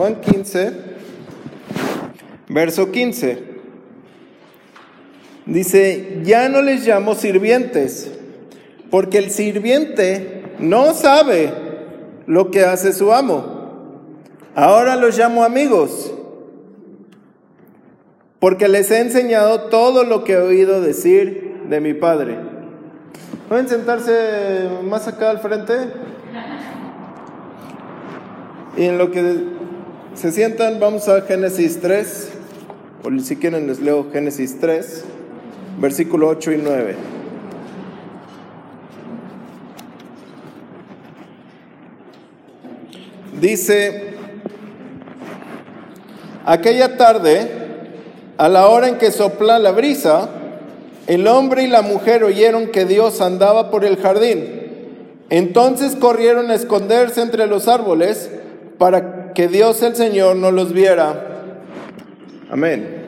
Juan 15, verso 15. Dice, ya no les llamo sirvientes, porque el sirviente no sabe lo que hace su amo. Ahora los llamo amigos, porque les he enseñado todo lo que he oído decir de mi Padre. ¿Pueden sentarse más acá al frente? Y en lo que se sientan, vamos a Génesis 3, o si quieren les leo Génesis 3, versículo 8 y 9. Dice, aquella tarde, a la hora en que sopla la brisa, el hombre y la mujer oyeron que Dios andaba por el jardín. Entonces corrieron a esconderse entre los árboles para que Dios el Señor no los viera. Amén.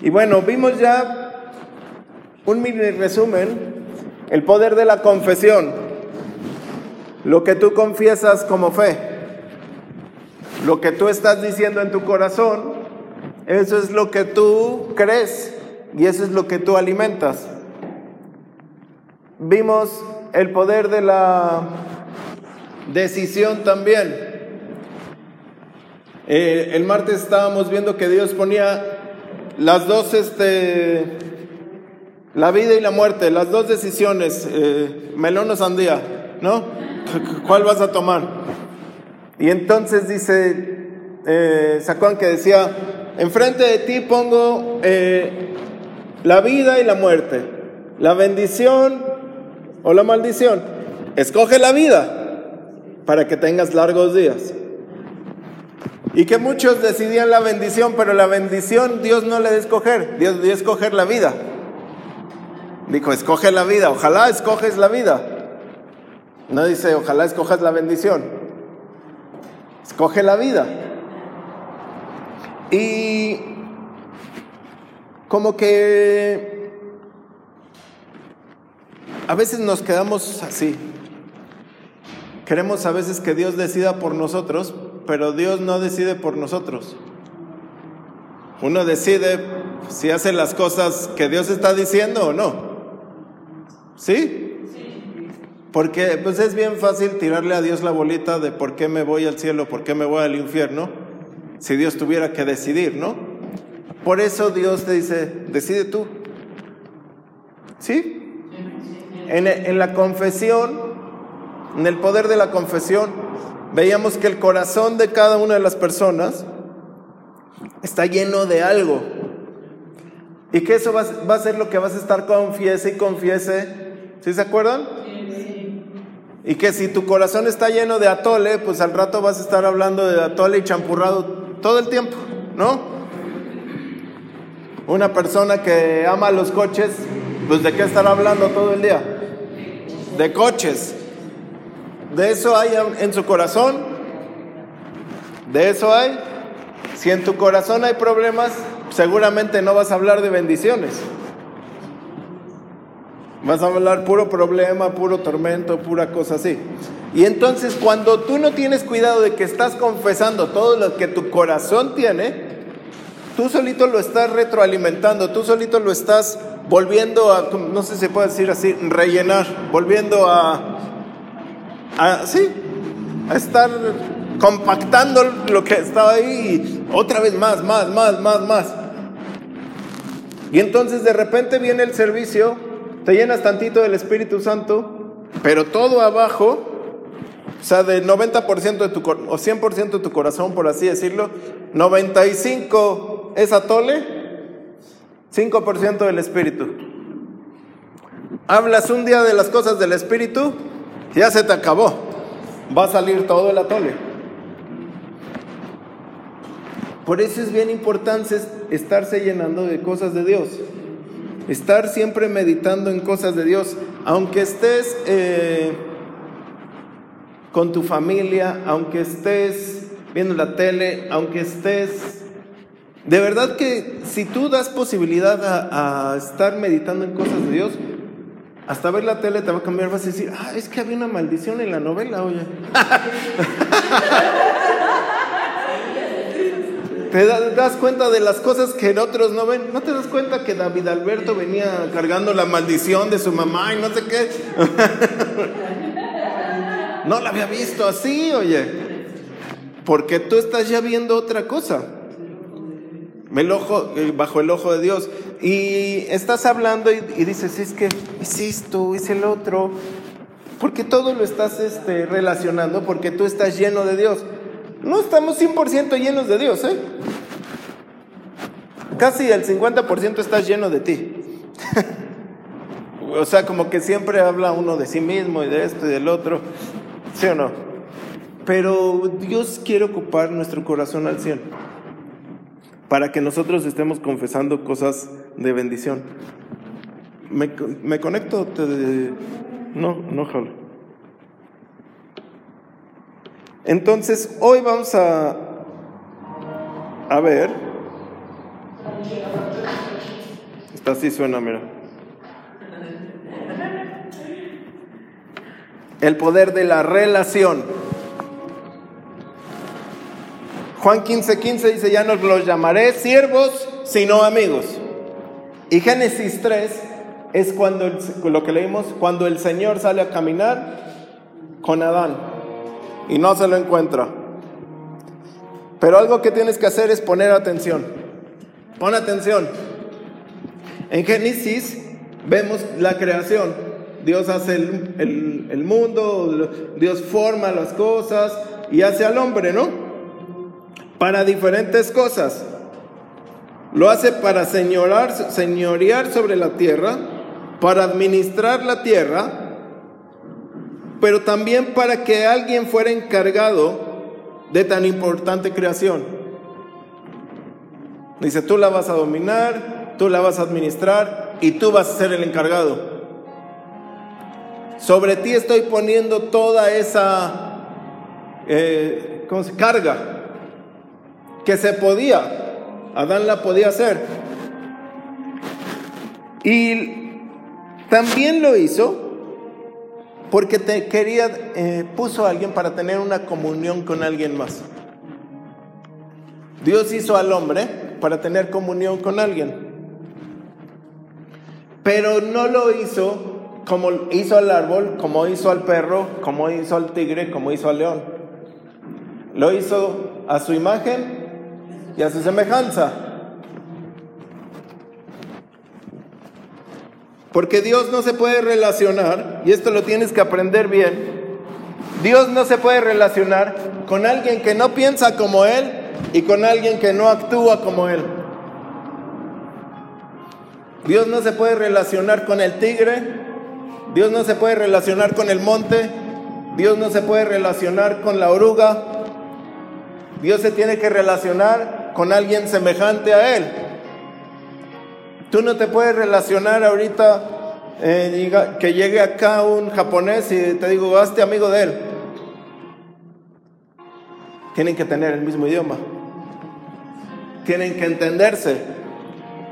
Y bueno, vimos ya un mini resumen, el poder de la confesión lo que tú confiesas como fe, lo que tú estás diciendo en tu corazón, eso es lo que tú crees y eso es lo que tú alimentas. Vimos el poder de la decisión también. Eh, el martes estábamos viendo que Dios ponía las dos, este, la vida y la muerte, las dos decisiones, eh, melón o sandía, ¿no? ¿Cuál vas a tomar? Y entonces dice, eh, Sacón que decía, enfrente de ti pongo eh, la vida y la muerte, la bendición o la maldición. Escoge la vida para que tengas largos días. Y que muchos decidían la bendición, pero la bendición Dios no le de escoger, Dios dio escoger la vida. Dijo, escoge la vida, ojalá escoges la vida. No dice, ojalá escojas la bendición. Escoge la vida. Y como que a veces nos quedamos así. Queremos a veces que Dios decida por nosotros, pero Dios no decide por nosotros. Uno decide si hace las cosas que Dios está diciendo o no. ¿Sí? Porque pues es bien fácil tirarle a Dios la bolita de por qué me voy al cielo, por qué me voy al infierno, si Dios tuviera que decidir, ¿no? Por eso Dios te dice, decide tú. ¿Sí? En, en la confesión, en el poder de la confesión, veíamos que el corazón de cada una de las personas está lleno de algo. Y que eso va, va a ser lo que vas a estar confiese y confiese. ¿Sí se acuerdan? Y que si tu corazón está lleno de atole, pues al rato vas a estar hablando de atole y champurrado todo el tiempo, ¿no? Una persona que ama los coches, pues de qué estará hablando todo el día? De coches. De eso hay en su corazón. De eso hay. Si en tu corazón hay problemas, seguramente no vas a hablar de bendiciones. Vas a hablar puro problema, puro tormento, pura cosa así. Y entonces cuando tú no tienes cuidado de que estás confesando todo lo que tu corazón tiene, tú solito lo estás retroalimentando, tú solito lo estás volviendo a, no sé si se puede decir así, rellenar, volviendo a, a sí, a estar compactando lo que estaba ahí y otra vez más, más, más, más, más. Y entonces de repente viene el servicio te llenas tantito del Espíritu Santo, pero todo abajo, o sea, del 90% de tu o 100% de tu corazón, por así decirlo, 95 es atole, 5% del Espíritu. Hablas un día de las cosas del Espíritu, ya se te acabó. Va a salir todo el atole. Por eso es bien importante estarse llenando de cosas de Dios estar siempre meditando en cosas de Dios, aunque estés eh, con tu familia, aunque estés viendo la tele, aunque estés... De verdad que si tú das posibilidad a, a estar meditando en cosas de Dios, hasta ver la tele te va a cambiar, vas a decir, ah, es que había una maldición en la novela, oye. Te das cuenta de las cosas que otros no ven. ¿No te das cuenta que David Alberto venía cargando la maldición de su mamá y no sé qué? No la había visto así, oye. Porque tú estás ya viendo otra cosa. El ojo, eh, bajo el ojo de Dios. Y estás hablando y, dices, es que es esto, es el otro. Porque todo lo estás este, relacionando porque tú estás lleno de Dios. No estamos 100% llenos de Dios, ¿eh? Casi el 50% está lleno de ti. o sea, como que siempre habla uno de sí mismo y de esto y del otro. ¿Sí o no? Pero Dios quiere ocupar nuestro corazón al cielo para que nosotros estemos confesando cosas de bendición. ¿Me, me conecto? Te, no, no jalo. Entonces, hoy vamos a, a ver. Esta sí suena, mira. El poder de la relación. Juan 15, 15 dice, ya no los llamaré siervos, sino amigos. Y Génesis 3 es cuando lo que leímos, cuando el Señor sale a caminar con Adán y no se lo encuentra. Pero algo que tienes que hacer es poner atención. Pon atención. En Génesis vemos la creación. Dios hace el, el, mundo, Dios forma las cosas y hace al hombre, ¿no? Para diferentes cosas. Lo hace para señorar, señorear sobre la tierra, para administrar la tierra pero también para que alguien fuera encargado de tan importante creación. Dice, tú la vas a dominar, tú la vas a administrar y tú vas a ser el encargado. Sobre ti estoy poniendo toda esa eh, carga que se podía, Adán la podía hacer. Y también lo hizo porque te quería, eh, puso a alguien para tener una comunión con alguien más. Dios hizo al hombre para tener comunión con alguien. Pero no lo hizo como hizo al árbol, como hizo al perro, como hizo al tigre, como hizo al león. Lo hizo a su imagen y a su semejanza. Porque Dios no se puede relacionar, y esto lo tienes que aprender bien, Dios no se puede relacionar con alguien que no piensa como Él y con alguien que no actúa como Él. Dios no se puede relacionar con el tigre, Dios no se puede relacionar con el monte, Dios no se puede relacionar con la oruga, Dios se tiene que relacionar con alguien semejante a Él. Tú no te puedes relacionar ahorita eh, que llegue acá un japonés y te digo, hazte amigo de él. Tienen que tener el mismo idioma. Tienen que entenderse.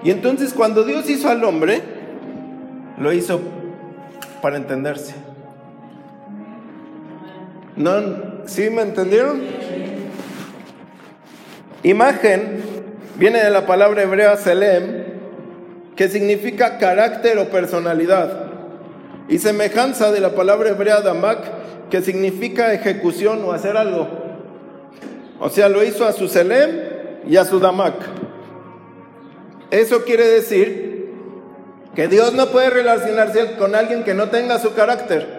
Y entonces cuando Dios hizo al hombre, lo hizo para entenderse. ¿No? ¿Sí me entendieron? Imagen viene de la palabra hebrea selem, que significa carácter o personalidad, y semejanza de la palabra hebrea damak, que significa ejecución o hacer algo. O sea, lo hizo a su Selem y a su Damak. Eso quiere decir que Dios no puede relacionarse con alguien que no tenga su carácter.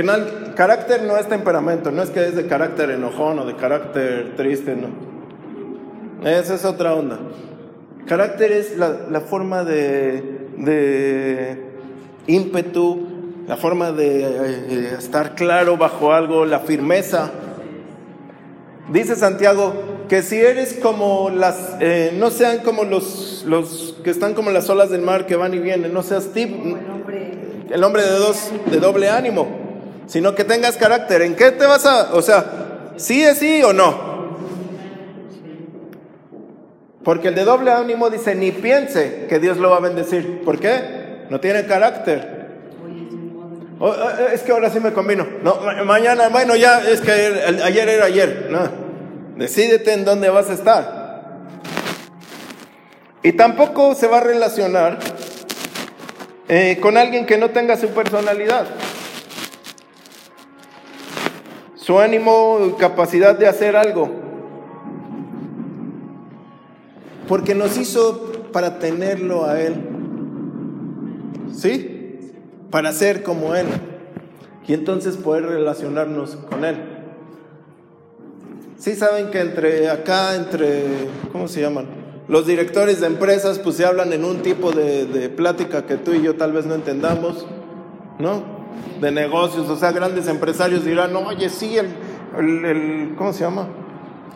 Que carácter no es temperamento, no es que es de carácter enojón o de carácter triste, no. Esa es otra onda. Carácter es la, forma de, de, ímpetu, la forma de eh, estar claro bajo algo, la firmeza. Dice Santiago que si eres como las, eh, no sean como los, los que están como las olas del mar que van y vienen, no seas tipo, el hombre de dos, de doble ánimo sino que tengas carácter. ¿En qué te vas a, o sea, sí es sí o no? Porque el de doble ánimo dice, ni piense que Dios lo va a bendecir. ¿Por qué? No tiene carácter. es que ahora sí me combino. No, mañana, bueno, ya es que ayer era ayer. No, decídete en dónde vas a estar. Y tampoco se va a relacionar eh, con alguien que no tenga su personalidad. Su ánimo y capacidad de hacer algo. Porque nos hizo para tenerlo a Él. ¿Sí? Para ser como Él. Y entonces poder relacionarnos con Él. Sí saben que entre acá, entre, ¿cómo se llaman? Los directores de empresas pues se hablan en un tipo de, plática que tú y yo tal vez no entendamos, ¿no? De negocios, o sea, grandes empresarios dirán, oye, sí, el, el, ¿cómo se llama?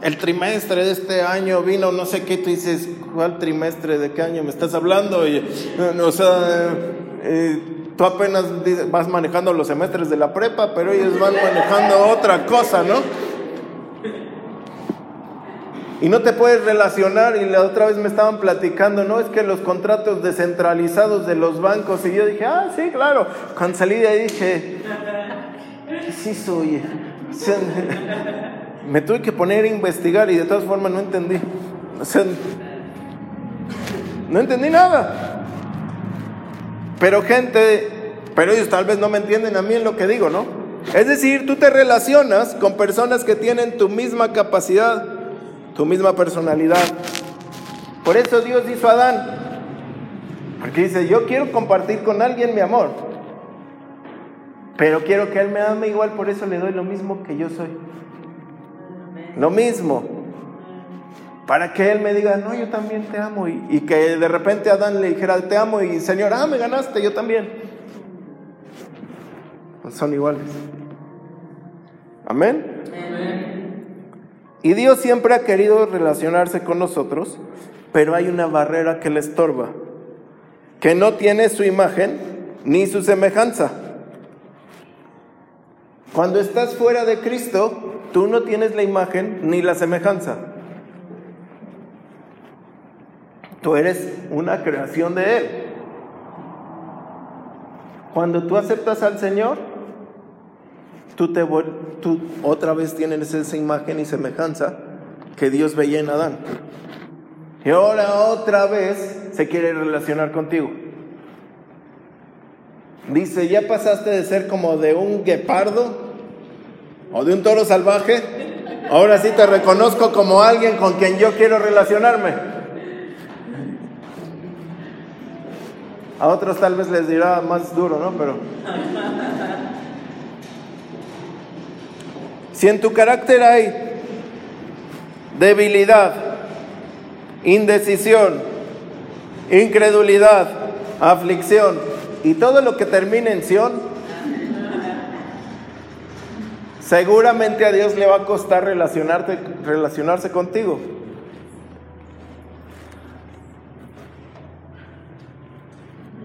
El trimestre de este año vino no sé qué, tú dices, ¿cuál trimestre de qué año me estás hablando? O sea, eh, tú apenas vas manejando los semestres de la prepa, pero ellos van manejando otra cosa, ¿no? Y no te puedes relacionar, y la otra vez me estaban platicando, no, es que los contratos descentralizados de los bancos, y yo dije, ah, sí, claro. Cuando salí de ahí dije, ¿qué sí soy? me tuve que poner a investigar y de todas formas no entendí. No entendí nada. Pero gente, pero ellos tal vez no me entienden a mí en lo que digo, ¿no? Es decir, tú te relacionas con personas que tienen tu misma capacidad tu misma personalidad. Por eso Dios hizo a Adán. Porque dice, yo quiero compartir con alguien mi amor. Pero quiero que él me ame igual, por eso le doy lo mismo que yo soy. Lo mismo. Para que él me diga, no, yo también te amo. Y, que de repente Adán le dijera, te amo. Y Señor, ah, me ganaste, yo también. son iguales. Amén. Amén. Y Dios siempre ha querido relacionarse con nosotros, pero hay una barrera que le estorba, que no tiene su imagen ni su semejanza. Cuando estás fuera de Cristo, tú no tienes la imagen ni la semejanza. Tú eres una creación de Él. Cuando tú aceptas al Señor, tú, te, tú otra vez tienes esa imagen y semejanza que Dios veía en Adán. Y ahora otra vez se quiere relacionar contigo. Dice, ya pasaste de ser como de un guepardo o de un toro salvaje. Ahora sí te reconozco como alguien con quien yo quiero relacionarme. A otros tal vez les dirá más duro, ¿no? Pero Si en tu carácter hay debilidad, indecisión, incredulidad, aflicción y todo lo que termine en Sion, seguramente a Dios le va a costar relacionarse contigo.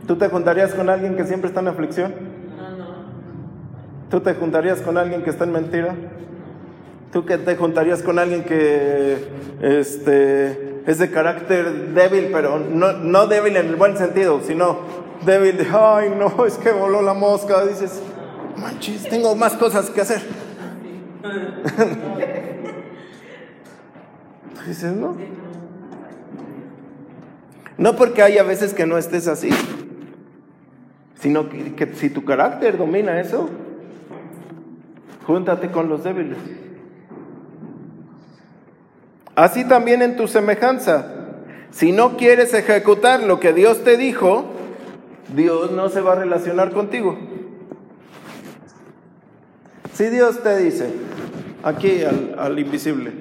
¿Tú te juntarías con alguien que siempre está en aflicción? ¿Tú te juntarías con alguien que está en mentira? ¿Tú que te juntarías con alguien que este, es de carácter débil, pero no, no débil en el buen sentido, sino débil de, ay, no, es que voló la mosca? Dices, manches, tengo más cosas que hacer. Dices, no. No porque hay a veces que no estés así, sino que, que si tu carácter domina eso, júntate con los débiles. Así también en tu semejanza. Si no quieres ejecutar lo que Dios te dijo, Dios no se va a relacionar contigo. Si Dios te dice, aquí al, invisible,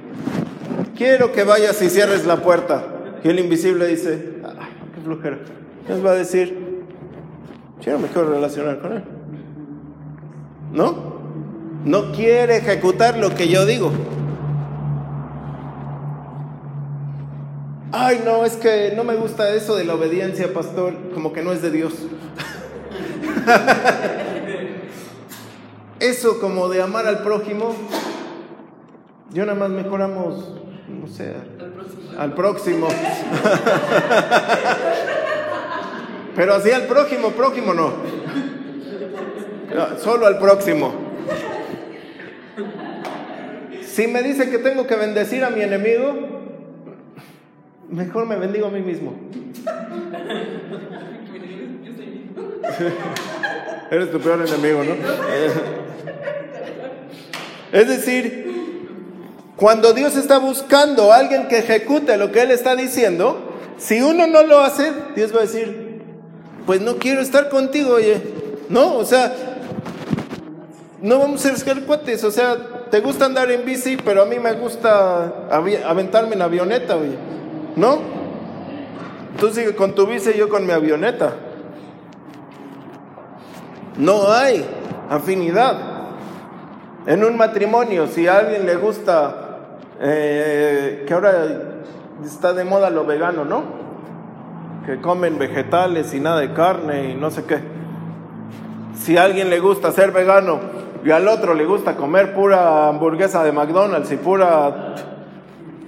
quiero que vayas y cierres la puerta, y el invisible dice, qué flojera, ¿qué va a decir? Yo no me quiero relacionar con él. ¿No? No quiere ejecutar lo que yo digo. Ay, no, es que no me gusta eso de la obediencia, pastor, como que no es de Dios. eso como de amar al prójimo, yo nada más mejoramos, no sé, al próximo. Pero así al prójimo, prójimo no. solo al próximo. Si me dice que tengo que bendecir a mi enemigo, mejor me bendigo a mí mismo. Eres tu peor enemigo, ¿no? Es decir, cuando Dios está buscando a alguien que ejecute lo que Él está diciendo, si uno no lo hace, Dios va a decir, pues no quiero estar contigo, oye. No, o sea, no vamos a ser cuates, o sea, te gusta andar en bici, pero a mí me gusta aventarme en avioneta, oye. ¿No? Tú sigues con tu bici yo con mi avioneta. No hay afinidad. En un matrimonio, si a alguien le gusta, eh, que ahora está de moda lo vegano, ¿no? Que comen vegetales y nada de carne y no sé qué. Si a alguien le gusta ser vegano y al otro le gusta comer pura hamburguesa de McDonald's y pura...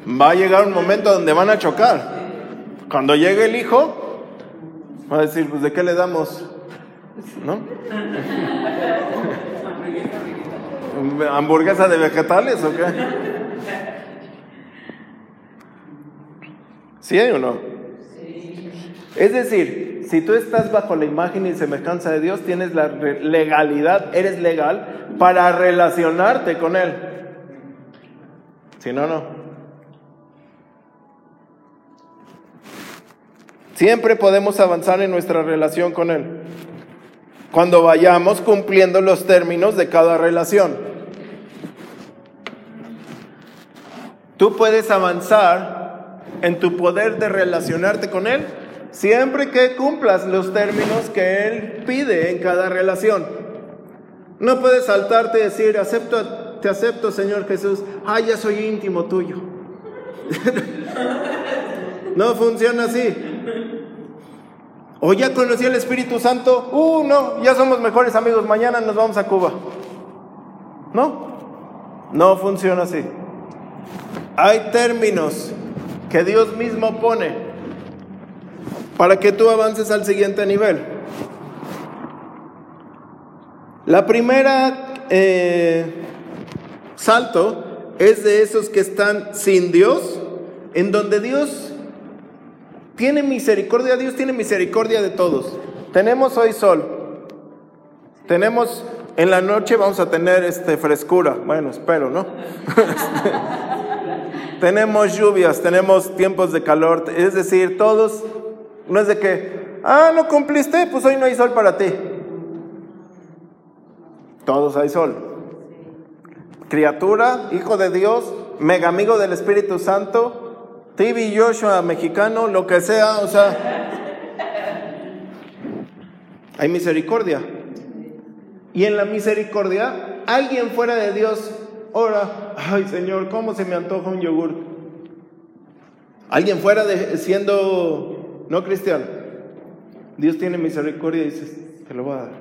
Va a llegar un momento donde van a chocar. Cuando llegue el hijo, va a decir, pues ¿de qué le damos? ¿No? ¿Hamburguesa de vegetales o qué? ¿Sí hay o no? Es decir, si tú estás bajo la imagen y semejanza de Dios, tienes la legalidad, eres legal para relacionarte con Él. Si no, no. Siempre podemos avanzar en nuestra relación con Él cuando vayamos cumpliendo los términos de cada relación. Tú puedes avanzar en tu poder de relacionarte con Él siempre que cumplas los términos que Él pide en cada relación. No puedes saltarte y decir, acepto, te acepto Señor Jesús, ah, ya soy íntimo tuyo. no funciona así. O ya conocí al Espíritu Santo, uh, no, ya somos mejores amigos, mañana nos vamos a Cuba. No, no funciona así. Hay términos que Dios mismo pone para que tú avances al siguiente nivel. La primera eh, salto es de esos que están sin Dios, en donde Dios tiene misericordia, Dios tiene misericordia de todos. Tenemos hoy sol. Tenemos en la noche vamos a tener este frescura. Bueno, espero, ¿no? tenemos lluvias, tenemos tiempos de calor, es decir, todos no es de que, ah, no cumpliste, pues hoy no hay sol para ti. Todos hay sol. Criatura, hijo de Dios, mega amigo del Espíritu Santo, TV Joshua mexicano, lo que sea, o sea, hay misericordia. Y en la misericordia, alguien fuera de Dios ora, ay Señor, ¿cómo se me antoja un yogur? Alguien fuera de siendo no cristiano, Dios tiene misericordia y dice, te lo voy a dar.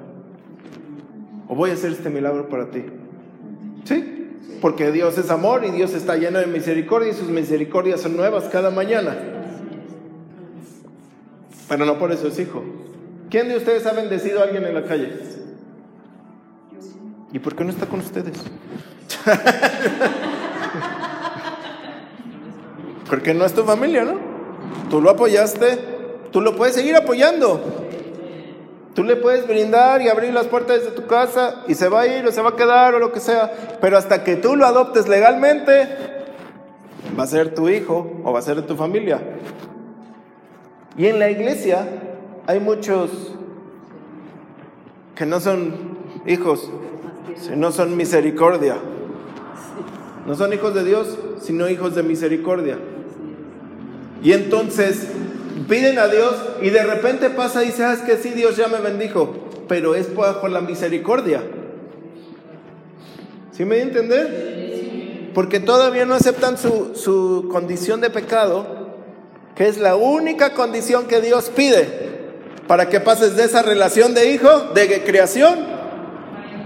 O voy a hacer este milagro para ti. ¿Sí? porque Dios es amor y Dios está lleno de misericordia y sus misericordias son nuevas cada mañana. Pero no por eso es hijo. ¿Quién de ustedes ha bendecido a alguien en la calle? ¿Y por qué no está con ustedes? porque no es tu familia, ¿no? Tú lo apoyaste, tú lo puedes seguir apoyando. Tú le puedes brindar y abrir las puertas de tu casa y se va a ir o se va a quedar o lo que sea, pero hasta que tú lo adoptes legalmente, va a ser tu hijo o va a ser de tu familia. Y en la iglesia hay muchos que no son hijos, sino son misericordia. No son hijos de Dios, sino hijos de misericordia. Y entonces piden a Dios y de repente pasa y dice, ah, es que sí, Dios ya me bendijo, pero es por la misericordia. ¿Sí me voy a entender? Porque todavía no aceptan su, su condición de pecado, que es la única condición que Dios pide para que pases de esa relación de hijo, de creación,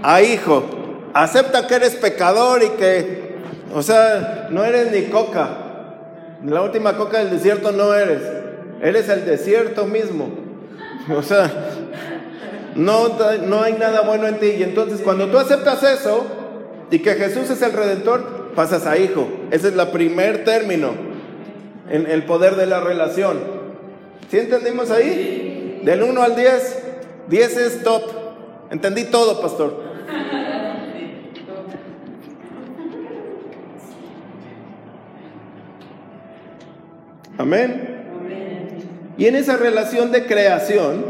a hijo. Acepta que eres pecador y que, o sea, no eres ni coca. La última coca del desierto no eres. Eres el desierto mismo. O sea, No, no hay nada bueno en ti. Y entonces cuando tú aceptas eso y que Jesús es el redentor, pasas a hijo. Ese es el primer término en el poder de la relación. ¿Sí entendimos ahí? Del 1 al 10. 10 es top. Entendí todo, pastor. Amén. Y en esa relación de creación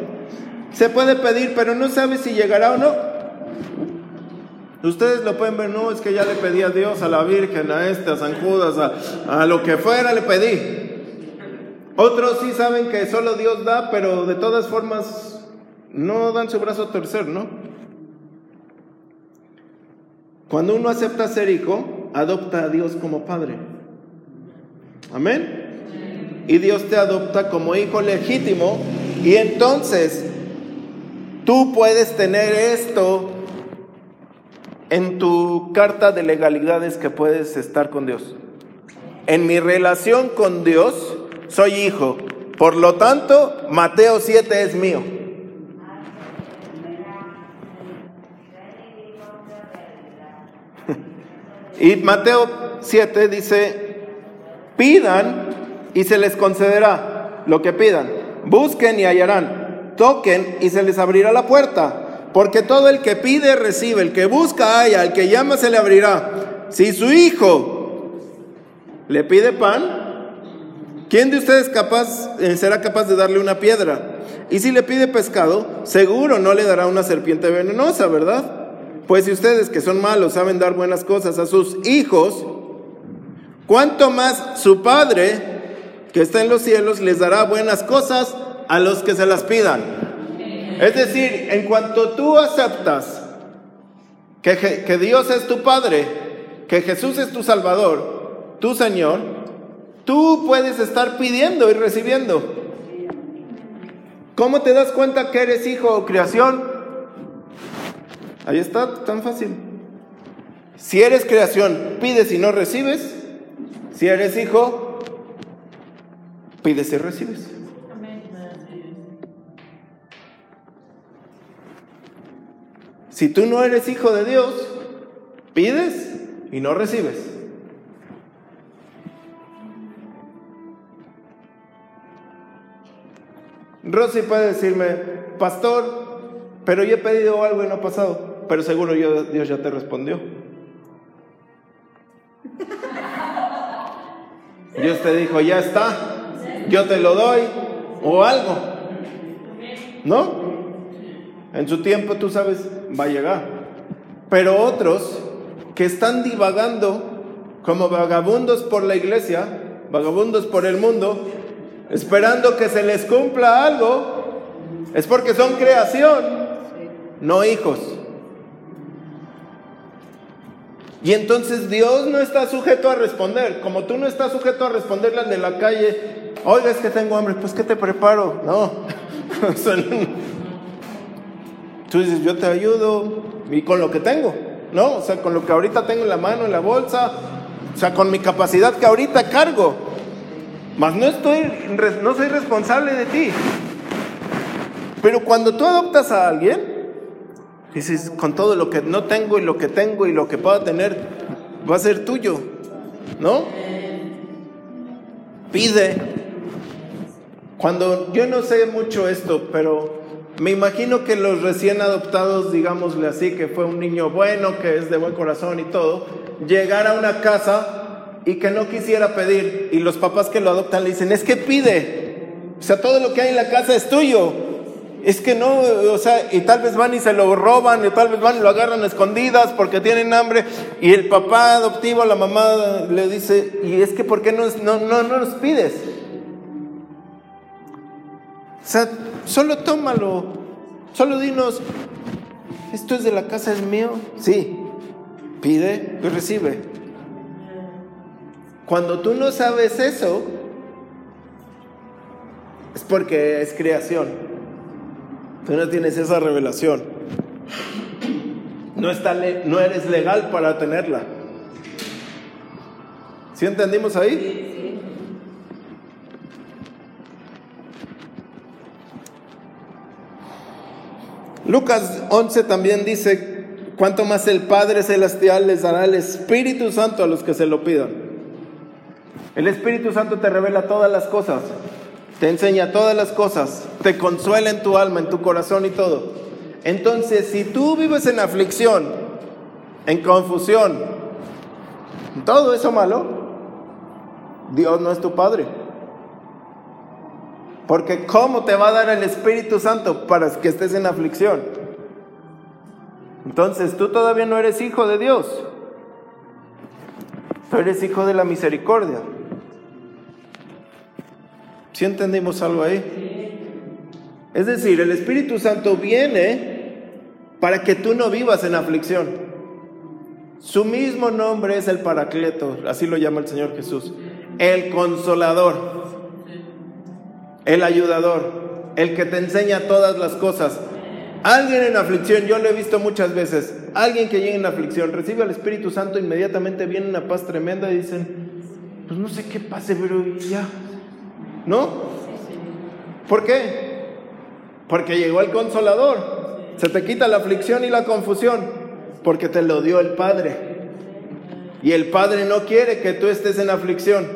se puede pedir, pero no sabe si llegará o no. Ustedes lo pueden ver, no, es que ya le pedí a Dios, a la Virgen, a este, a San Judas, a, a lo que fuera le pedí. Otros sí saben que solo Dios da, pero de todas formas no dan su brazo a torcer, ¿no? Cuando uno acepta ser hijo, adopta a Dios como padre. Amén. Y Dios te adopta como hijo legítimo y entonces tú puedes tener esto en tu carta de legalidades que puedes estar con Dios. En mi relación con Dios, soy hijo. Por lo tanto, Mateo 7 es mío. Y Mateo 7 dice, pidan y se les concederá lo que pidan. Busquen y hallarán. Toquen y se les abrirá la puerta. Porque todo el que pide recibe, el que busca haya, el que llama se le abrirá. Si su hijo le pide pan, ¿quién de ustedes capaz, eh, será capaz de darle una piedra? Y si le pide pescado, seguro no le dará una serpiente venenosa, ¿verdad? Pues si ustedes que son malos saben dar buenas cosas a sus hijos, ¿cuánto más su Padre que está en los cielos les dará buenas cosas a los que se las pidan? Es decir, en cuanto tú aceptas que, que Dios es tu Padre, que Jesús es tu Salvador, tu Señor, tú puedes estar pidiendo y recibiendo. ¿Cómo te das cuenta que eres hijo o creación? Ahí está, tan fácil. Si eres creación, pides y no recibes. Si eres hijo, pides y recibes. Si tú no eres hijo de Dios, pides y no recibes. Rosy puede decirme, pastor, pero yo he pedido algo y no ha pasado pero seguro yo, Dios ya te respondió. Dios te dijo, ya está, yo te lo doy, o algo. ¿No? En su tiempo tú sabes, va a llegar. Pero otros que están divagando como vagabundos por la iglesia, vagabundos por el mundo, esperando que se les cumpla algo, es porque son creación, no hijos. Y entonces Dios no está sujeto a responder. Como tú no estás sujeto a responderle al de la calle, oiga, es que tengo hambre, pues ¿qué te preparo? No. tú dices, yo te ayudo y con lo que tengo, ¿no? O sea, con lo que ahorita tengo en la mano, en la bolsa, o sea, con mi capacidad que ahorita cargo. Mas no estoy, no soy responsable de ti. Pero cuando tú adoptas a alguien, Dices, con todo lo que no tengo y lo que tengo y lo que pueda tener, va a ser tuyo, ¿no? Pide. Cuando yo no sé mucho esto, pero me imagino que los recién adoptados, digámosle así, que fue un niño bueno, que es de buen corazón y todo, llegar a una casa y que no quisiera pedir, y los papás que lo adoptan le dicen, es que pide, o sea, todo lo que hay en la casa es tuyo, es que no, o sea, y tal vez van y se lo roban, y tal vez van y lo agarran escondidas porque tienen hambre, y el papá adoptivo, la mamá le dice, y es que ¿por qué no, no, no, no nos pides? O sea, solo tómalo, solo dinos, esto es de la casa, es mío, sí, pide y recibe. Cuando tú no sabes eso, es porque es creación. Tú no tienes esa revelación. No, está no eres legal para tenerla. ¿Sí entendimos ahí? Lucas 11 también dice, cuanto más el Padre Celestial les dará el Espíritu Santo a los que se lo pidan. El Espíritu Santo te revela todas las cosas, te enseña todas las cosas, te consuela en tu alma, en tu corazón y todo. Entonces, si tú vives en aflicción, en confusión, todo eso malo, Dios no es tu Padre. Porque ¿cómo te va a dar el Espíritu Santo para que estés en aflicción? Entonces tú todavía no eres hijo de Dios. Tú eres hijo de la misericordia. ¿Sí entendimos algo ahí? Es decir, el Espíritu Santo viene para que tú no vivas en aflicción. Su mismo nombre es el Paracleto, así lo llama el Señor Jesús, el consolador el ayudador, el que te enseña todas las cosas. Alguien en aflicción, yo lo he visto muchas veces, alguien que llega en aflicción, recibe al Espíritu Santo, inmediatamente viene una paz tremenda y dicen, pues no sé qué pase, pero ya, ¿no? ¿Por qué? Porque llegó el consolador, se te quita la aflicción y la confusión, porque te lo dio el Padre. Y el Padre no quiere que tú estés en aflicción.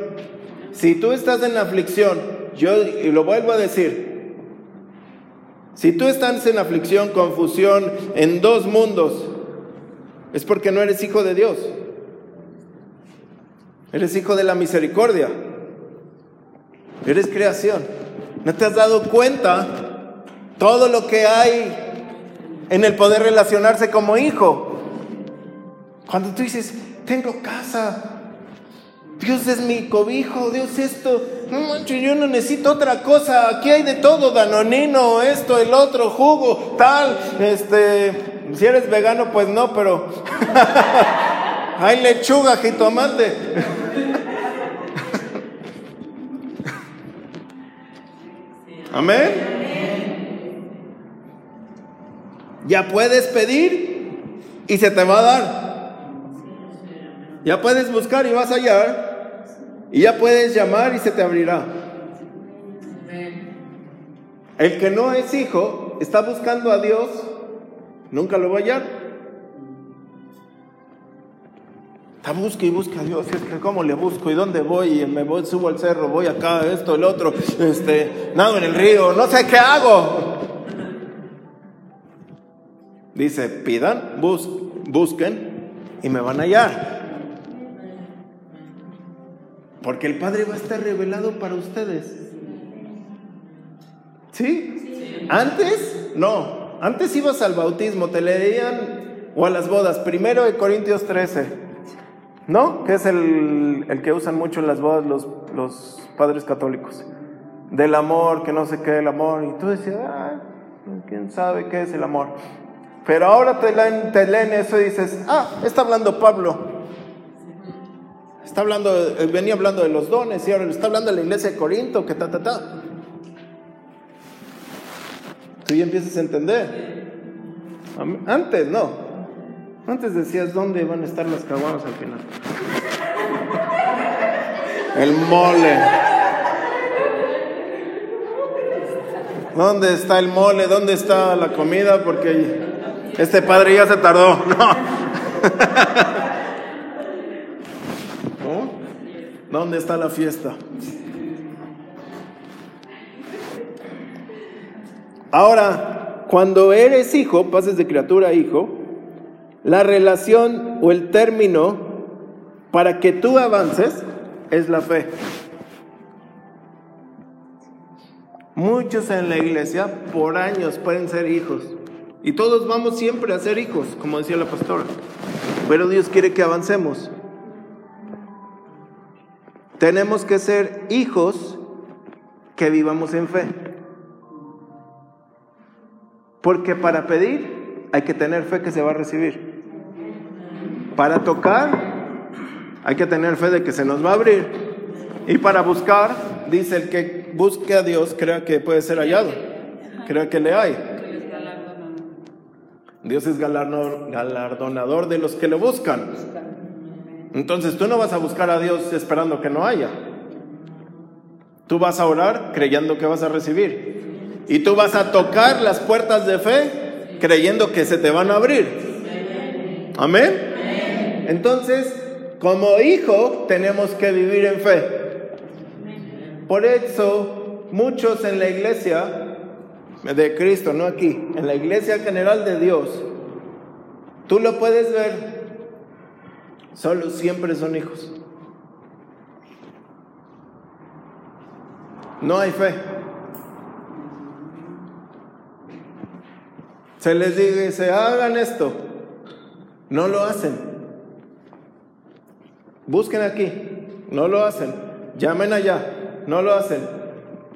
Si tú estás en aflicción, yo lo vuelvo a decir, si tú estás en aflicción, confusión, en dos mundos, es porque no eres hijo de Dios. Eres hijo de la misericordia. Eres creación. ¿No te has dado cuenta todo lo que hay en el poder relacionarse como hijo? Cuando tú dices, tengo casa, Dios es mi cobijo, Dios esto. No manches, yo no necesito otra cosa. Aquí hay de todo, danonino, esto, el otro, jugo, tal. Este, si eres vegano, pues no, pero hay lechuga, jitomate. Amén. Ya puedes pedir y se te va a dar. Ya puedes buscar y vas a hallar. Y ya puedes llamar y se te abrirá. El que no es hijo está buscando a Dios, nunca lo va a hallar. Está busca y busca a Dios. Es que cómo le busco y dónde voy y me voy, subo al cerro, voy acá, esto, el otro, este, nado en el río, no sé qué hago. Dice, pidan, busquen y me van a hallar. Porque el Padre va a estar revelado para ustedes. ¿Sí? Antes, no. Antes ibas al bautismo, te leían, o a las bodas. Primero de Corintios 13, ¿no? Que es el, que usan mucho en las bodas los, los padres católicos. Del amor, que no sé qué el amor. Y tú decías, ah, ¿quién sabe qué es el amor? Pero ahora te leen, te leen eso y dices, ah, está hablando Pablo. Está hablando, eh, venía hablando de los dones y ahora está hablando de la iglesia de Corinto, que ta, ta, ta. Tú ya empiezas a entender. Antes no. Antes decías, ¿dónde van a estar las caguamas al final? El mole. ¿Dónde está el mole? ¿Dónde está la comida? Porque este padre ya se tardó. No. ¿Dónde está la fiesta? Ahora, cuando eres hijo, pases de criatura a hijo, la relación o el término para que tú avances es la fe. Muchos en la iglesia por años pueden ser hijos. Y todos vamos siempre a ser hijos, como decía la pastora. Pero Dios quiere que avancemos. Tenemos que ser hijos que vivamos en fe. Porque para pedir hay que tener fe que se va a recibir. Para tocar hay que tener fe de que se nos va a abrir. Y para buscar, dice el que busque a Dios, crea que puede ser hallado. Crea que le hay. Dios es galardonador de los que lo buscan. Entonces tú no vas a buscar a Dios esperando que no haya. Tú vas a orar creyendo que vas a recibir. Y tú vas a tocar las puertas de fe creyendo que se te van a abrir. Amén. Entonces, como hijo, tenemos que vivir en fe. Por eso, muchos en la iglesia de Cristo, no aquí, en la iglesia general de Dios, tú lo puedes ver, solo siempre son hijos. No hay fe. Se les dice, hagan esto. No lo hacen. Busquen aquí. No lo hacen. Llamen allá. No lo hacen.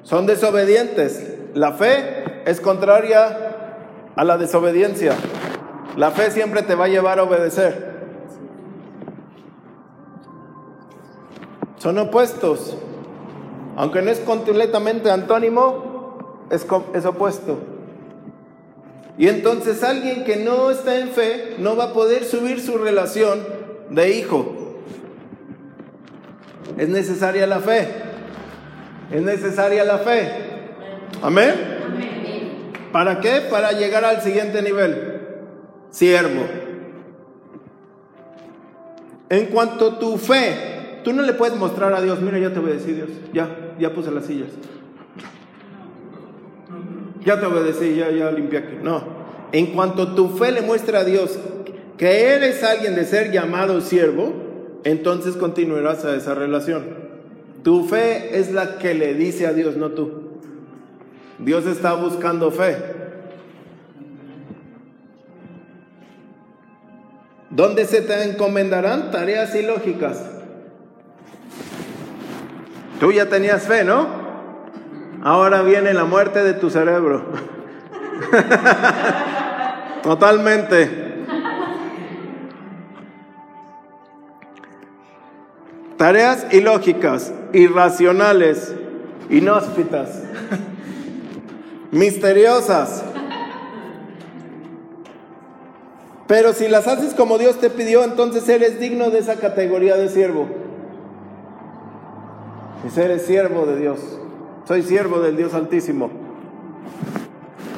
Son desobedientes. La fe es contraria a la desobediencia. La fe siempre te va a llevar a obedecer. Son opuestos. Aunque no es completamente antónimo, es, es opuesto. Y entonces alguien que no está en fe no va a poder subir su relación de hijo. Es necesaria la fe. Es necesaria la fe. Amén. ¿Para qué? Para llegar al siguiente nivel. Siervo. En cuanto a tu fe, tú no le puedes mostrar a Dios, mira, ya te decir Dios, ya, ya puse las sillas. Ya te obedecí, ya, ya limpié aquí. No. En cuanto tu fe le muestra a Dios que eres alguien de ser llamado siervo, entonces continuarás a esa relación. Tu fe es la que le dice a Dios, no tú. Dios está buscando fe. ¿Dónde se te encomendarán tareas ilógicas? Tú ya tenías fe, ¿no? Ahora viene la muerte de tu cerebro. Totalmente. Tareas ilógicas, irracionales, inhóspitas, misteriosas. Pero si las haces como Dios te pidió, entonces eres digno de esa categoría de siervo. Y eres siervo de Dios. Soy siervo del Dios Altísimo.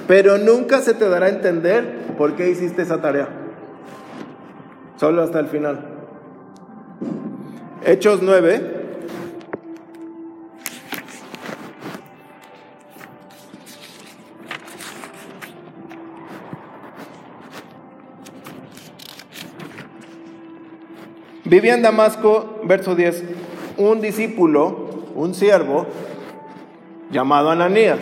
Pero nunca se te dará a entender por qué hiciste esa tarea. Solo hasta el final. Hechos 9. Vivía en Damasco, verso 10, un discípulo, un siervo, llamado Ananías.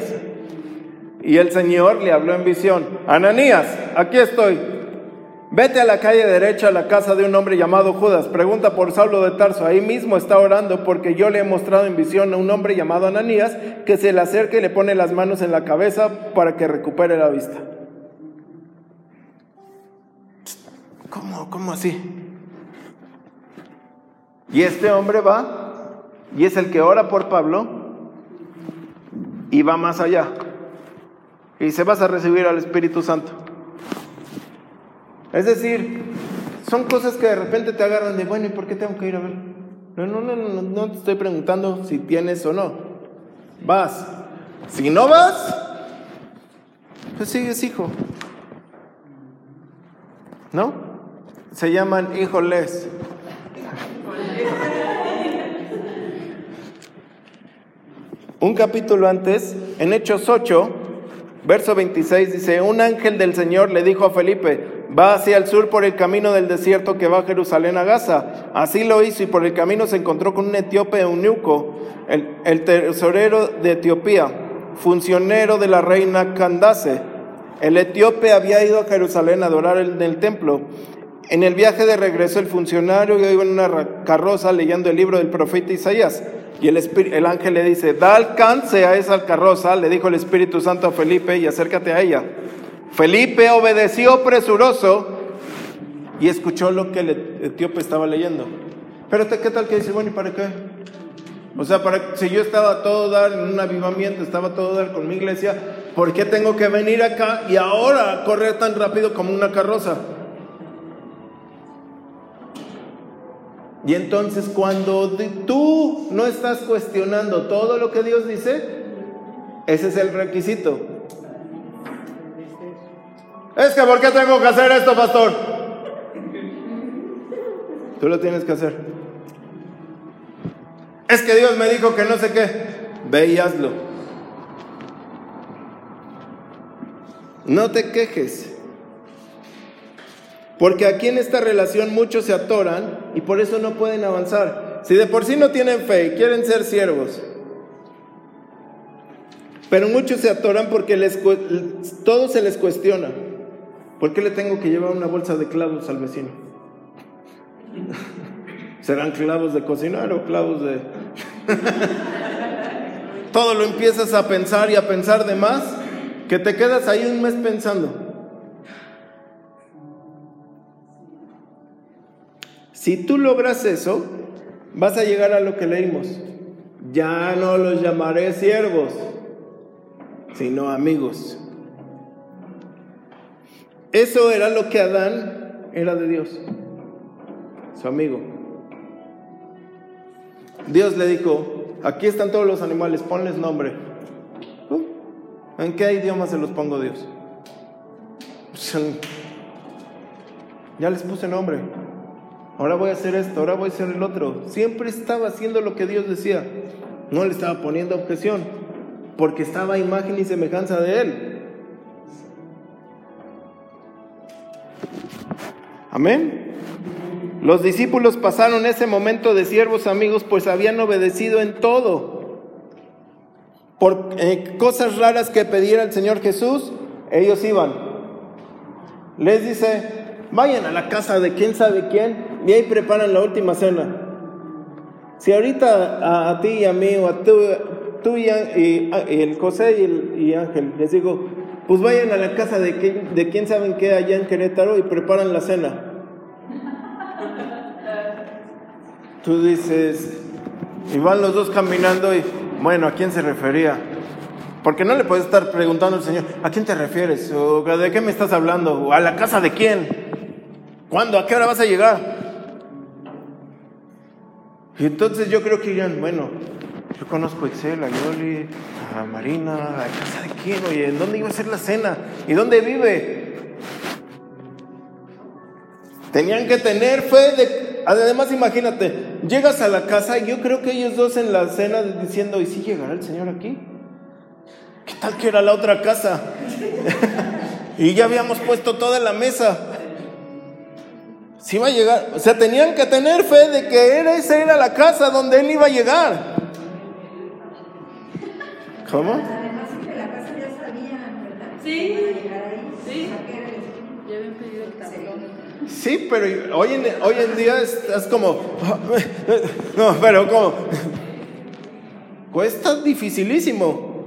Y el Señor le habló en visión, Ananías, aquí estoy. Vete a la calle derecha a la casa de un hombre llamado Judas. Pregunta por Saulo de Tarso. Ahí mismo está orando porque yo le he mostrado en visión a un hombre llamado Ananías que se le acerca y le pone las manos en la cabeza para que recupere la vista. ¿Cómo? ¿Cómo así? Y este hombre va y es el que ora por Pablo y va más allá. Y se vas a recibir al Espíritu Santo. Es decir, son cosas que de repente te agarran de, bueno, ¿y por qué tengo que ir a ver? No, no, no, no, no te estoy preguntando si tienes o no. Vas. Si no vas, pues sigues hijo. ¿No? Se llaman hijoles. Un capítulo antes, en Hechos 8, verso 26, dice, un ángel del Señor le dijo a Felipe, va hacia el sur por el camino del desierto que va a Jerusalén a Gaza. Así lo hizo y por el camino se encontró con un etíope eunuco, el, el tesorero de Etiopía, funcionero de la reina Candace. El etíope había ido a Jerusalén a adorar en el templo. En el viaje de regreso el funcionario iba en una carroza leyendo el libro del profeta Isaías. Y el, el ángel le dice, da alcance a esa carroza, le dijo el Espíritu Santo a Felipe, y acércate a ella. Felipe obedeció presuroso y escuchó lo que el etíope estaba leyendo. Pero ¿qué tal que dice, bueno, ¿y para qué? O sea, si yo estaba todo dar en un avivamiento, estaba todo dar con mi iglesia, ¿por qué tengo que venir acá y ahora correr tan rápido como una carroza? Y entonces cuando tú no estás cuestionando todo lo que Dios dice, ese es el requisito. Es que ¿por qué tengo que hacer esto, pastor? Tú lo tienes que hacer. Es que Dios me dijo que no sé qué. Ve y hazlo. No te quejes. Porque aquí en esta relación muchos se atoran y por eso no pueden avanzar. Si de por sí no tienen fe y quieren ser siervos, pero muchos se atoran porque les, todo se les cuestiona. ¿Por qué le tengo que llevar una bolsa de clavos al vecino? ¿Serán clavos de cocinar o clavos de... todo lo empiezas a pensar y a pensar de más, que te quedas ahí un mes pensando. Si tú logras eso, vas a llegar a lo que leímos. Ya no los llamaré siervos, sino amigos. Eso era lo que Adán era de Dios, su amigo. Dios le dijo, aquí están todos los animales, ponles nombre. Uh, ¿En qué idioma se los pongo Dios? Ya les puse nombre ahora voy a hacer esto, ahora voy a hacer el otro. Siempre estaba haciendo lo que Dios decía. No le estaba poniendo objeción, porque estaba imagen y semejanza de Él. Amén. Los discípulos pasaron ese momento de siervos amigos, pues habían obedecido en todo. Por eh, cosas raras que pediera el Señor Jesús, ellos iban. Les dice, vayan a la casa de quién sabe quién y ahí preparan la última cena. Si ahorita a, ti y a mí o a tú, tú y, el José y, el, y Ángel les digo, pues vayan a la casa de, quién, de quién saben qué allá en Querétaro y preparan la cena. Tú dices, y van los dos caminando y, bueno, ¿a quién se refería? Porque no le puedes estar preguntando al Señor, ¿a quién te refieres? ¿O de qué me estás hablando? ¿O a la casa de quién? ¿Cuándo? ¿A qué hora vas a llegar? Y entonces yo creo que dirían, bueno, yo conozco a Excel, a Yoli, a Marina, a casa de quién, oye, ¿en dónde iba a ser la cena? ¿Y dónde vive? Tenían que tener fe de... Además, imagínate, llegas a la casa y yo creo que ellos dos en la cena diciendo, ¿y si llegará el Señor aquí? ¿Qué tal que era la otra casa? y ya habíamos puesto toda la mesa. Si iba a llegar, o sea, tenían que tener fe de que era, esa era la casa donde él iba a llegar. ¿Cómo? Además que la casa ya sabían, ¿verdad? Sí. Sí. Ya habían pedido el tablón. Sí, pero hoy en, hoy en día es, como, no, pero como, cuesta dificilísimo.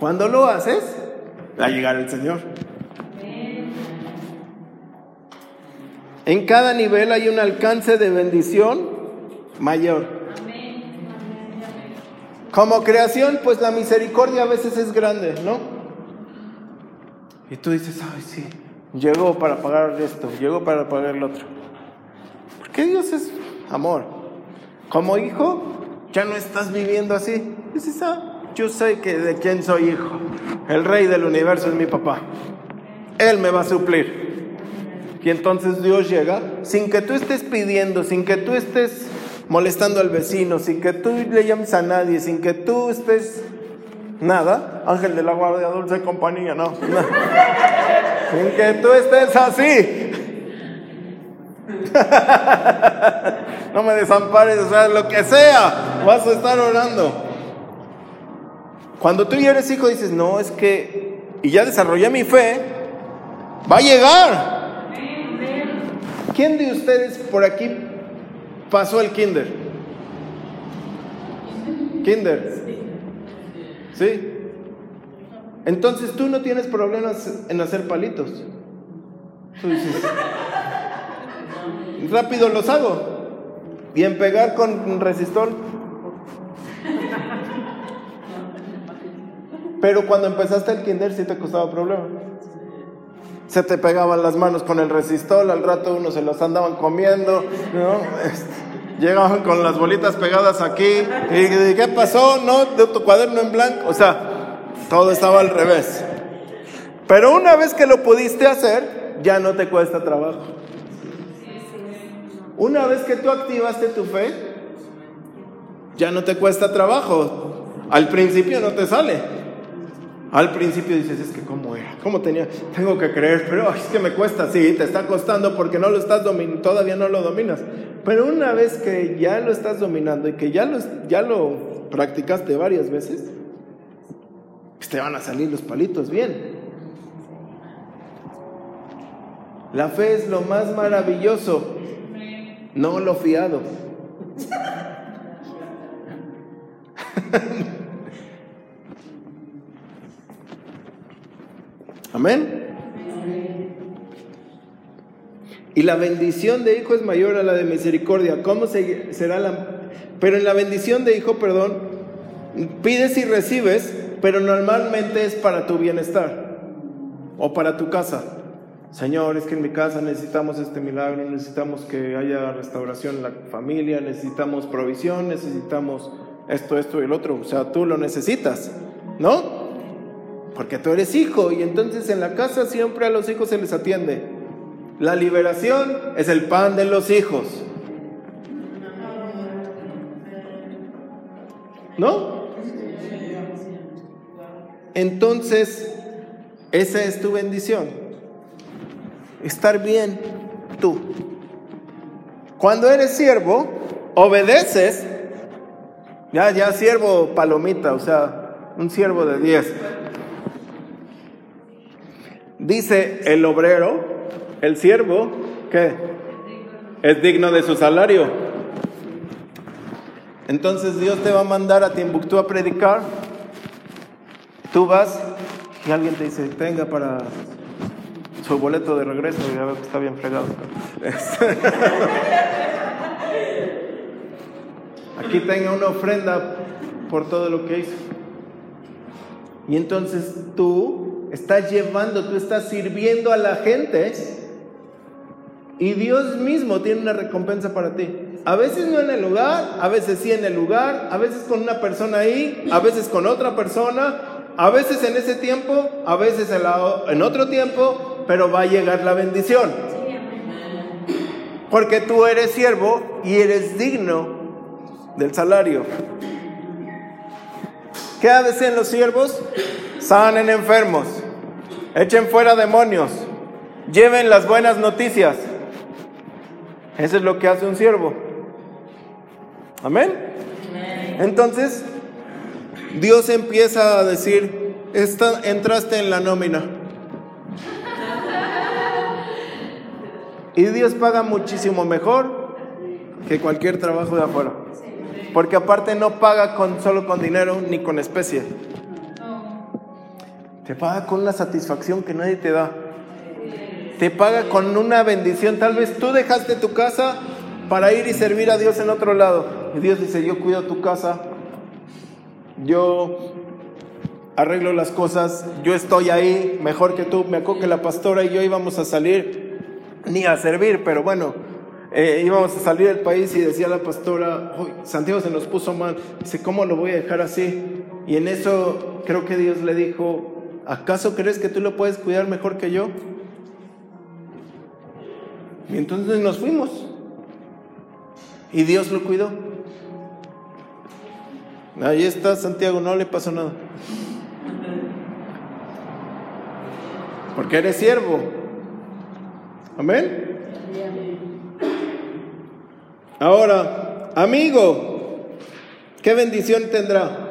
Cuando lo haces, va a llegar el Señor. En cada nivel hay un alcance de bendición mayor. Como creación, pues la misericordia a veces es grande, ¿no? Y tú dices, ay, sí, llegó para pagar esto, llegó para pagar el otro. Porque Dios es amor. Como hijo, ya no estás viviendo así. Dices, ah, yo sé que de quién soy hijo. El rey del universo es mi papá. Él me va a suplir. Y entonces Dios llega sin que tú estés pidiendo, sin que tú estés molestando al vecino, sin que tú le llames a nadie, sin que tú estés nada, ángel de la guardia, dulce compañía, no, sin que tú estés así. no me desampares, o sea, lo que sea, vas a estar orando. Cuando tú ya eres hijo dices, no, es que, y ya desarrollé mi fe, va a llegar. ¿Quién de ustedes por aquí pasó el kinder? Kinder. ¿Sí? Entonces tú no tienes problemas en hacer palitos. Tú rápido los hago. Y en pegar con resistor. Pero cuando empezaste el kinder sí te costaba problema se te pegaban las manos con el resistol, al rato uno se los andaban comiendo, ¿no? Este, llegaban con las bolitas pegadas aquí, y ¿qué pasó? ¿No? De tu cuaderno en blanco, o sea, todo estaba al revés. Pero una vez que lo pudiste hacer, ya no te cuesta trabajo. Una vez que tú activaste tu fe, ya no te cuesta trabajo. Al principio no te sale. Al principio dices, es que cómo era, cómo tenía, tengo que creer, pero es que me cuesta, sí, te está costando porque no lo estás dominando, todavía no lo dominas. Pero una vez que ya lo estás dominando y que ya lo, ya lo practicaste varias veces, pues te van a salir los palitos bien. La fe es lo más maravilloso, no lo fiado. Amén. Y la bendición de hijo es mayor a la de misericordia. ¿Cómo será la... Pero en la bendición de hijo, perdón, pides y recibes, pero normalmente es para tu bienestar o para tu casa. Señor, es que en mi casa necesitamos este milagro, necesitamos que haya restauración en la familia, necesitamos provisión, necesitamos esto, esto y el otro. O sea, tú lo necesitas, ¿no? Porque tú eres hijo y entonces en la casa siempre a los hijos se les atiende. La liberación es el pan de los hijos. ¿No? Entonces, esa es tu bendición. Estar bien tú. Cuando eres siervo, obedeces. Ya, ya siervo palomita, o sea, un siervo de diez. Dice el obrero, el siervo, que es digno de su salario. Entonces Dios te va a mandar a Timbuktu a predicar. Tú vas y alguien te dice, tenga para su boleto de regreso. Ya veo que está bien fregado. Aquí tenga una ofrenda por todo lo que hizo. Y entonces tú estás llevando, tú estás sirviendo a la gente y Dios mismo tiene una recompensa para ti. A veces no en el lugar, a veces sí en el lugar, a veces con una persona ahí, a veces con otra persona, a veces en ese tiempo, a veces en, otro tiempo, pero va a llegar la bendición. Porque tú eres siervo y eres digno del salario. ¿Qué hacen los siervos? Sanen enfermos, echen fuera demonios, lleven las buenas noticias. Eso es lo que hace un siervo. Amén. Entonces, Dios empieza a decir, entraste en la nómina. Y Dios paga muchísimo mejor que cualquier trabajo de afuera. Porque aparte no paga con, solo con dinero ni con especie. Te paga con una satisfacción que nadie te da. Te paga con una bendición. Tal vez tú dejaste tu casa para ir y servir a Dios en otro lado. Y Dios dice, yo cuido tu casa. Yo arreglo las cosas. Yo estoy ahí mejor que tú. Me acuerdo que la pastora y yo íbamos a salir ni a servir, pero bueno, eh, íbamos a salir del país y decía la pastora, Santiago se nos puso mal, dice, ¿cómo lo voy a dejar así? Y en eso creo que Dios le dijo, ¿acaso crees que tú lo puedes cuidar mejor que yo? Y entonces nos fuimos. Y Dios lo cuidó. Ahí está Santiago, no le pasó nada. Porque eres siervo. Amén. Ahora, amigo, ¿qué bendición tendrá?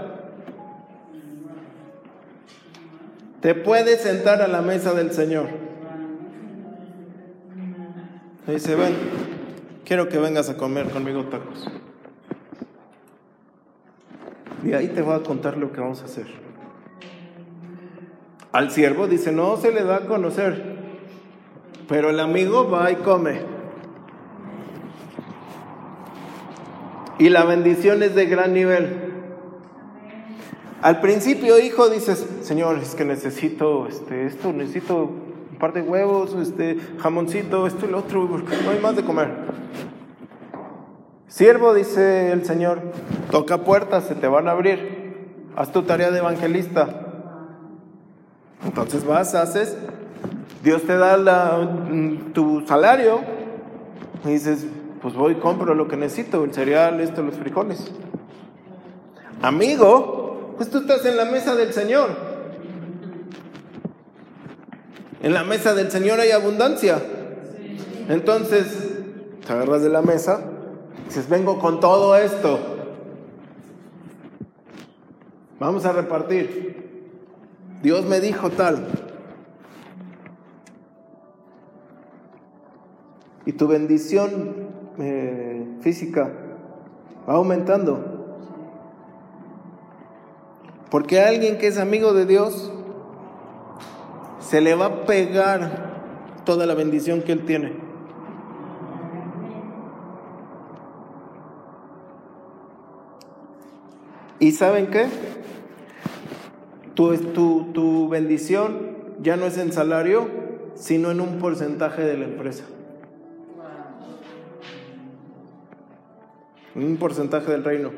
Te puedes sentar a la mesa del Señor. Dice, ven, quiero que vengas a comer conmigo tacos. Y ahí te voy a contar lo que vamos a hacer. Al siervo dice, no se le da a conocer, pero el amigo va y come. Y la bendición es de gran nivel. Al principio, hijo, dices, Señor, es que necesito este, esto, necesito un par de huevos, este, jamoncito, esto y lo otro, porque no hay más de comer. Siervo, dice el Señor, toca puertas, se te van a abrir. Haz tu tarea de evangelista. Entonces vas, haces, Dios te da la, tu salario y dices, pues voy compro lo que necesito, el cereal, esto, los frijoles. Amigo, pues tú estás en la mesa del Señor. En la mesa del Señor hay abundancia. Entonces, te agarras de la mesa, dices, vengo con todo esto. Vamos a repartir. Dios me dijo tal. Y tu bendición eh, física va aumentando. Porque alguien que es amigo de Dios se le va a pegar toda la bendición que él tiene. ¿Y saben qué? Tu, tu, tu bendición ya no es en salario, sino en un porcentaje de la empresa. Un porcentaje del reino.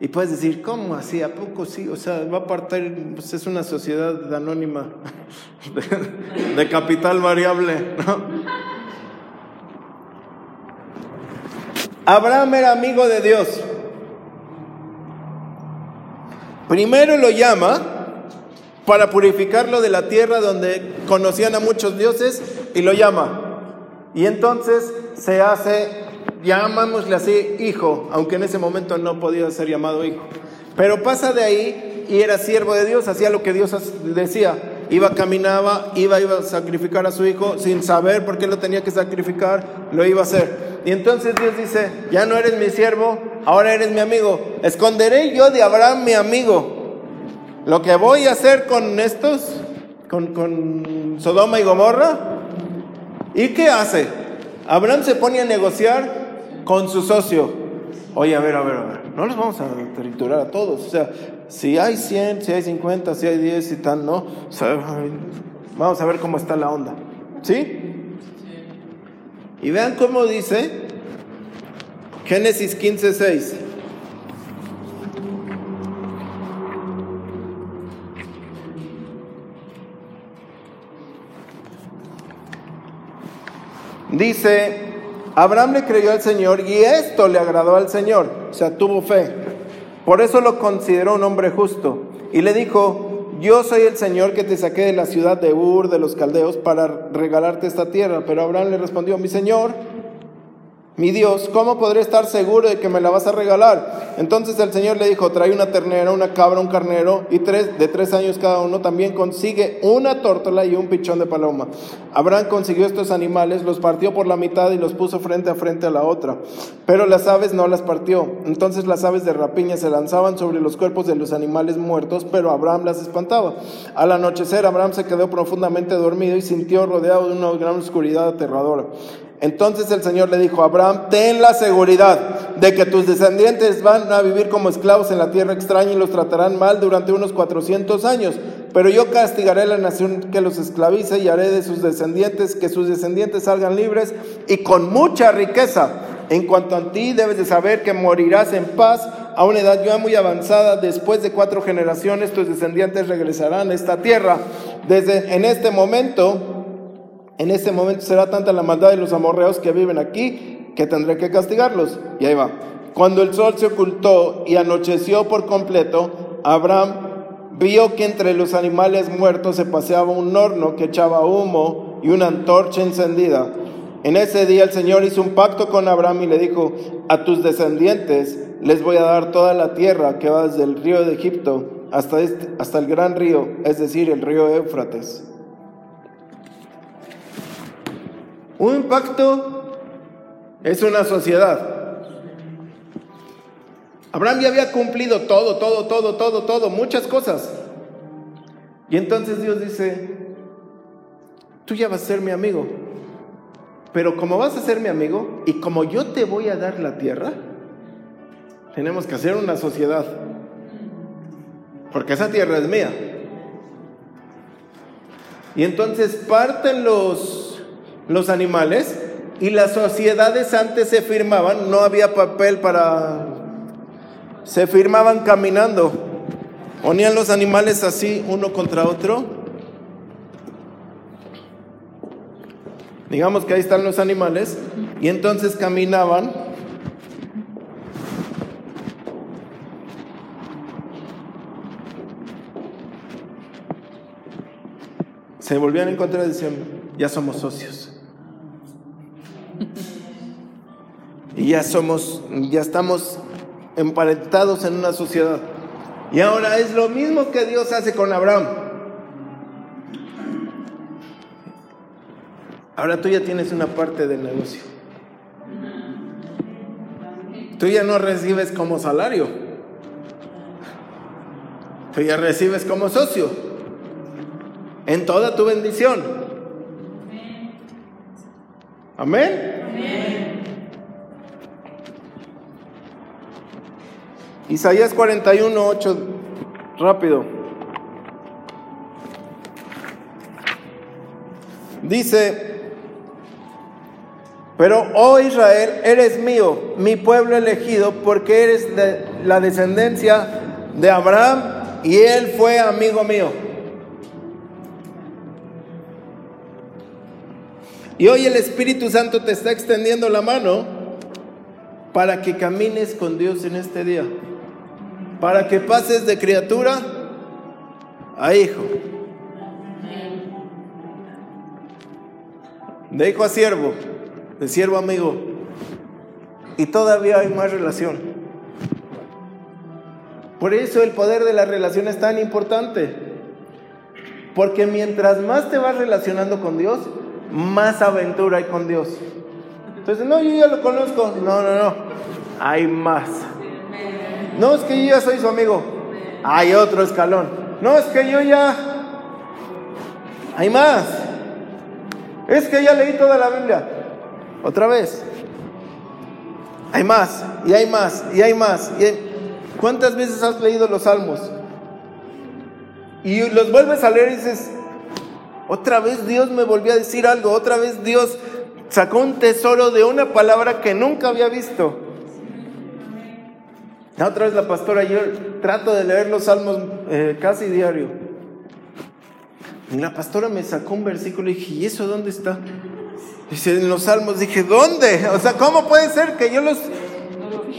Y puedes decir, ¿cómo así? ¿A poco sí? O sea, va a partir, pues es una sociedad anónima de, capital variable, ¿no? Abraham era amigo de Dios. Primero lo llama para purificarlo de la tierra donde conocían a muchos dioses y lo llama. Y entonces se hace, llamámosle así, hijo, aunque en ese momento no podía ser llamado hijo. Pero pasa de ahí y era siervo de Dios, hacía lo que Dios decía. Iba, caminaba, iba, iba a sacrificar a su hijo sin saber por qué lo tenía que sacrificar, lo iba a hacer. Y entonces Dios dice, ya no eres mi siervo, ahora eres mi amigo. Esconderé yo de Abraham mi amigo. Lo que voy a hacer con estos, con, con Sodoma y Gomorra. ¿Y qué hace? Abraham se pone a negociar con su socio. Oye, a ver, a ver, a ver, no los vamos a triturar a todos. O sea, si hay 100, si hay 50, si hay 10 y tal, ¿no? O sea, vamos a ver cómo está la onda. ¿Sí? Y vean cómo dice Génesis 15, 6. Dice, Abraham le creyó al Señor y esto le agradó al Señor, o sea, tuvo fe. Por eso lo consideró un hombre justo. Y le dijo, yo soy el Señor que te saqué de la ciudad de Ur, de los caldeos, para regalarte esta tierra. Pero Abraham le respondió, mi Señor, mi Dios, ¿cómo podré estar seguro de que me la vas a regalar? Entonces el Señor le dijo, trae una ternera, una cabra, un carnero y tres de tres años cada uno. También consigue una tórtola y un pichón de paloma. Abraham consiguió estos animales, los partió por la mitad y los puso frente a frente a la otra. Pero las aves no las partió. Entonces las aves de rapiña se lanzaban sobre los cuerpos de los animales muertos, pero Abraham las espantaba. Al anochecer Abraham se quedó profundamente dormido y sintió rodeado de una gran oscuridad aterradora. Entonces el Señor le dijo a Abraham, ten la seguridad de que tus descendientes van a vivir como esclavos en la tierra extraña y los tratarán mal durante unos 400 años. Pero yo castigaré a la nación que los esclavice y haré de sus descendientes que sus descendientes salgan libres y con mucha riqueza. En cuanto a ti, debes de saber que morirás en paz a una edad ya muy avanzada. Después de cuatro generaciones, tus descendientes regresarán a esta tierra. Desde en este momento en este momento será tanta la maldad de los amorreos que viven aquí que tendré que castigarlos. Y ahí va. Cuando el sol se ocultó y anocheció por completo, Abraham vio que entre los animales muertos se paseaba un horno que echaba humo y una antorcha encendida. En ese día el Señor hizo un pacto con Abraham y le dijo, a tus descendientes les voy a dar toda la tierra que va desde el río de Egipto hasta, este, hasta el gran río, es decir, el río Éufrates. Un pacto es una sociedad. Abraham ya había cumplido todo, todo, todo, todo, todo, muchas cosas. Y entonces Dios dice, tú ya vas a ser mi amigo. Pero como vas a ser mi amigo y como yo te voy a dar la tierra, tenemos que hacer una sociedad. Porque esa tierra es mía. Y entonces parten los los animales y las sociedades antes se firmaban, no había papel para... Se firmaban caminando. Ponían los animales así, uno contra otro. Digamos que ahí están los animales. Y entonces caminaban. Se volvían en contra diciendo, ya somos socios. Y ya somos, ya estamos emparentados en una sociedad. Y ahora es lo mismo que Dios hace con Abraham. Ahora tú ya tienes una parte del negocio. Tú ya no recibes como salario. Tú ya recibes como socio en toda tu bendición. Amén. Isaías 41, 8, rápido. Dice, pero oh Israel, eres mío, mi pueblo elegido, porque eres de la descendencia de Abraham y él fue amigo mío. Y hoy el Espíritu Santo te está extendiendo la mano para que camines con Dios en este día. Para que pases de criatura a hijo. De hijo a siervo, de siervo amigo. Y todavía hay más relación. Por eso el poder de la relación es tan importante. Porque mientras más te vas relacionando con Dios, más aventura hay con Dios. Entonces, no, yo ya lo conozco. No, no, no. Hay más. No, es que yo ya soy su amigo. Hay otro escalón. No, es que yo ya... Hay más. Es que ya leí toda la Biblia. Otra vez. Hay más, y hay más, y hay más. ¿Cuántas veces has leído los salmos? Y los vuelves a leer y dices, otra vez Dios me volvió a decir algo, otra vez Dios sacó un tesoro de una palabra que nunca había visto. Otra vez la pastora, yo trato de leer los salmos eh, casi diario. Y la pastora me sacó un versículo y dije, ¿y eso dónde está? Dice, en los salmos, dije, ¿dónde? O sea, ¿cómo puede ser que yo los...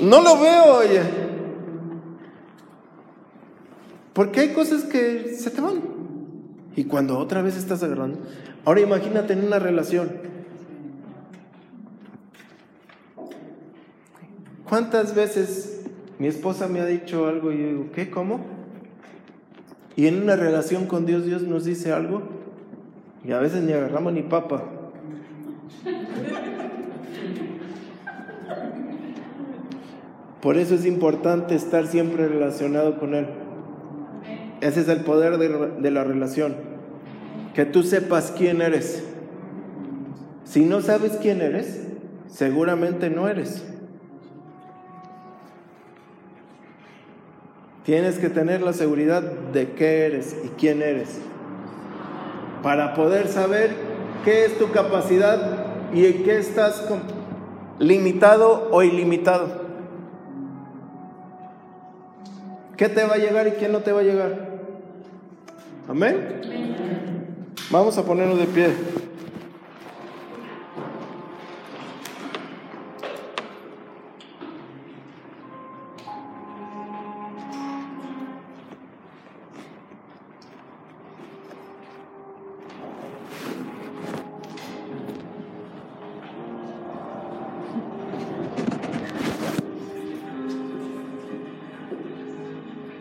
No lo veo, oye. Porque hay cosas que se te van. Y cuando otra vez estás agarrando, ahora imagínate en una relación. ¿Cuántas veces mi esposa me ha dicho algo y yo digo, ¿qué? ¿Cómo? Y en una relación con Dios, Dios nos dice algo y a veces ni agarramos ni papa. Por eso es importante estar siempre relacionado con Él. Ese es el poder de, la relación. Que tú sepas quién eres. Si no sabes quién eres, seguramente no eres. Tienes que tener la seguridad de qué eres y quién eres. Para poder saber qué es tu capacidad y en qué estás limitado o ilimitado. ¿Qué te va a llegar y quién no te va a llegar? Amén. Vamos a ponernos de pie.